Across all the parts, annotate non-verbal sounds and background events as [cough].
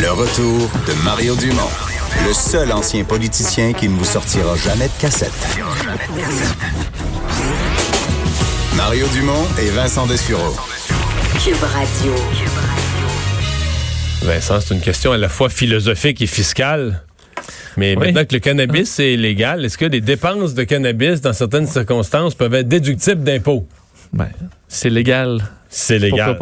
Le retour de Mario Dumont, le seul ancien politicien qui ne vous sortira jamais de cassette. Mario Dumont et Vincent Dessureau. Cube Radio. Vincent, c'est une question à la fois philosophique et fiscale. Mais Oui. maintenant que le cannabis est légal, est-ce que les dépenses de cannabis, dans certaines circonstances, peuvent être déductibles d'impôts? Ben, c'est légal. C'est légal.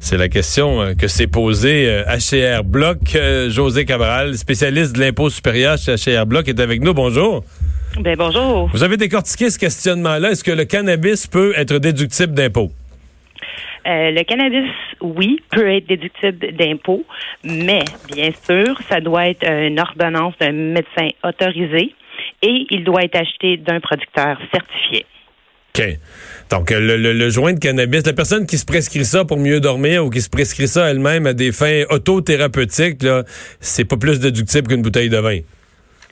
C'est la question euh, que s'est posée euh, HCR Bloc. Euh, José Cabral, spécialiste de l'impôt supérieur chez HCR Bloc, est avec nous. Bonjour. Ben bonjour. Vous avez décortiqué ce questionnement-là. Est-ce que le cannabis peut être déductible d'impôts? Euh, le cannabis, oui, peut être déductible d'impôts, mais bien sûr, ça doit être une ordonnance d'un médecin autorisé et il doit être acheté d'un producteur certifié. OK. Donc, euh, le, le- le joint de cannabis, la personne qui se prescrit ça pour mieux dormir ou qui se prescrit ça elle-même à des fins autothérapeutiques, là, c'est pas plus déductible qu'une bouteille de vin.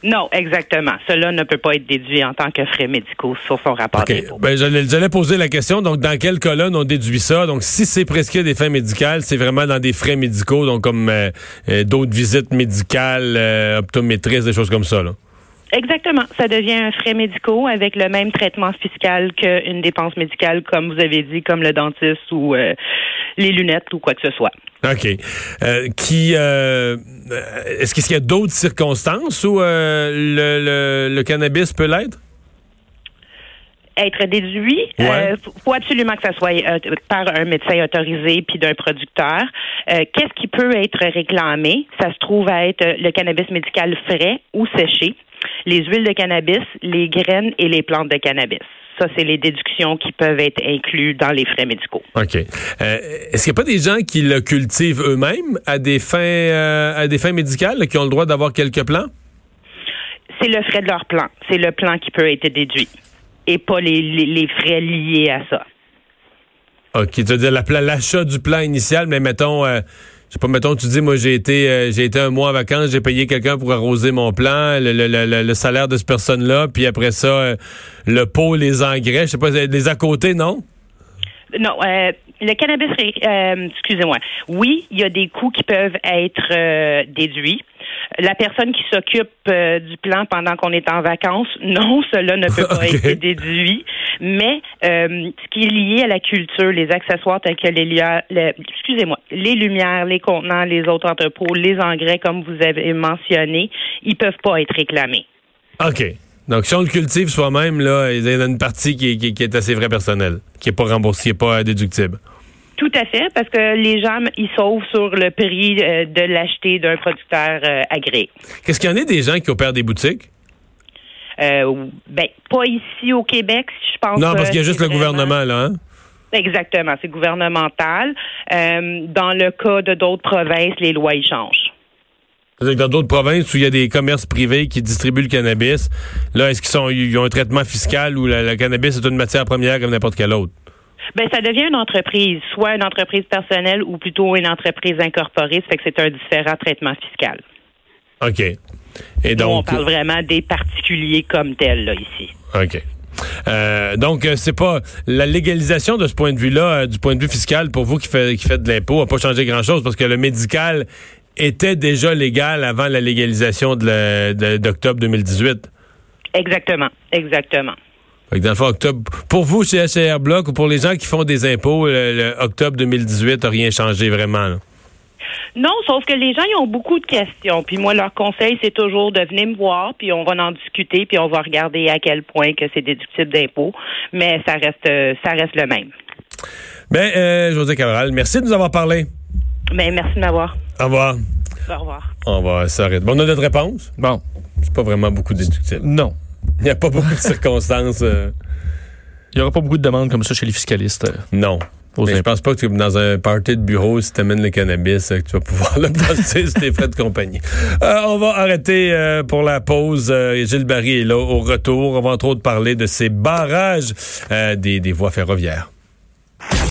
Non, exactement. Cela ne peut pas être déduit en tant que frais médicaux sur son rapport OK. d'impôt. Ben, j'allais, j'allais poser la question. Donc, dans quelle colonne on déduit ça? Donc, si c'est prescrit à des fins médicales, c'est vraiment dans des frais médicaux, donc comme euh, euh, d'autres visites médicales, euh, optométristes, des choses comme ça, là. Exactement. Ça devient un frais médicaux avec le même traitement fiscal qu'une dépense médicale, comme vous avez dit, comme le dentiste ou euh, les lunettes ou quoi que ce soit. OK. Euh, qui euh, est-ce qu'il y a d'autres circonstances où euh, le, le- le cannabis peut l'être? Être déduit, Ouais. euh, faut- absolument que ça soit euh, par un médecin autorisé puis d'un producteur. Euh, Qu'est-ce qui peut être réclamé? Ça se trouve à être le cannabis médical frais ou séché, les huiles de cannabis, les graines et les plantes de cannabis. Ça, c'est les déductions qui peuvent être inclus dans les frais médicaux. OK. Est-ce qu'il n'y a pas des gens qui le cultivent eux-mêmes à des fins à des fins médicales, qui ont le droit d'avoir quelques plants? C'est le frais de leur plan. C'est le plan qui peut être déduit et pas les, les, les frais liés à ça. OK. Tu veux dire l'achat du plan initial, mais mettons, euh, je sais pas, mettons, tu dis, moi, j'ai été, euh, j'ai été un mois en vacances, j'ai payé quelqu'un pour arroser mon plan, le, le- le- le salaire de cette personne-là, puis après ça, euh, le pot, les engrais, je sais pas, les à côté, non? Non, euh, le cannabis, euh, excusez-moi. Oui, il y a des coûts qui peuvent être euh, déduits. La personne qui s'occupe euh, du plan pendant qu'on est en vacances, [laughs] non, cela ne peut pas [laughs] être déduit. Mais euh, ce qui est lié à la culture, les accessoires tels que les lumières, le- excusez-moi, les lumières, les contenants, les autres entrepôts, les engrais, comme vous avez mentionné, ils peuvent pas être réclamés. OK. Donc, si on le cultive soi-même, là, il y en a une partie qui est, qui est- qui est assez vrai personnel, qui est pas remboursée, qui est pas déductible. Tout à fait, parce que les gens, ils sauvent sur le prix euh, de l'acheter d'un producteur euh, agréé. Qu'est-ce qu'il y en a des gens qui opèrent des boutiques? Euh, ben, pas ici au Québec, je pense. Non, parce qu'il y a juste c'est le vraiment- gouvernement, là, hein? Exactement, c'est gouvernemental. Euh, dans le cas de d'autres provinces, les lois y changent. C'est-à-dire que dans d'autres provinces où il y a des commerces privés qui distribuent le cannabis, là, est-ce qu'ils sont, ils ont un traitement fiscal où le cannabis est une matière première comme n'importe quelle autre? Ben, ça devient une entreprise, soit une entreprise personnelle ou plutôt une entreprise incorporée, ça fait que c'est un différent traitement fiscal. OK. Et Nous, on donc. parle vraiment des particuliers comme tels, là, ici. OK. Euh, donc, euh, c'est pas la légalisation de ce point de vue-là, euh, du point de vue fiscal, pour vous qui, fait, qui faites de l'impôt, n'a pas changé grand-chose parce que le médical était déjà légal avant la légalisation de la- de- d'octobre 2018. Exactement, exactement. Fait que dans le fond, octobre, pour vous, chez HCR Bloc, ou pour les gens qui font des impôts, le, le octobre 2018 n'a rien changé vraiment. là. Non, sauf que les gens ils ont beaucoup de questions. Puis moi, leur conseil, c'est toujours de venir me voir, puis on va en discuter, puis on va regarder à quel point que c'est déductible d'impôt. Mais ça reste, ça reste le même. Ben, euh, José Cabral, merci de nous avoir parlé. Mais merci de m'avoir. Au revoir. Au revoir. On va s'arrêter. Bon, on a notre réponse. Bon, C'est pas vraiment beaucoup déductible. non. Il n'y a pas beaucoup de circonstances. euh, Il n'y aura pas beaucoup de demandes comme ça chez les fiscalistes. euh, non. Mais je pense pas que dans un party de bureau, si tu amènes le cannabis, euh, que tu vas pouvoir [laughs] le passer sur tes frais de compagnie. Euh, on va arrêter pour la pause. Gilles Barry est là au retour. On va entre autres parler de ces barrages des, des voies ferroviaires.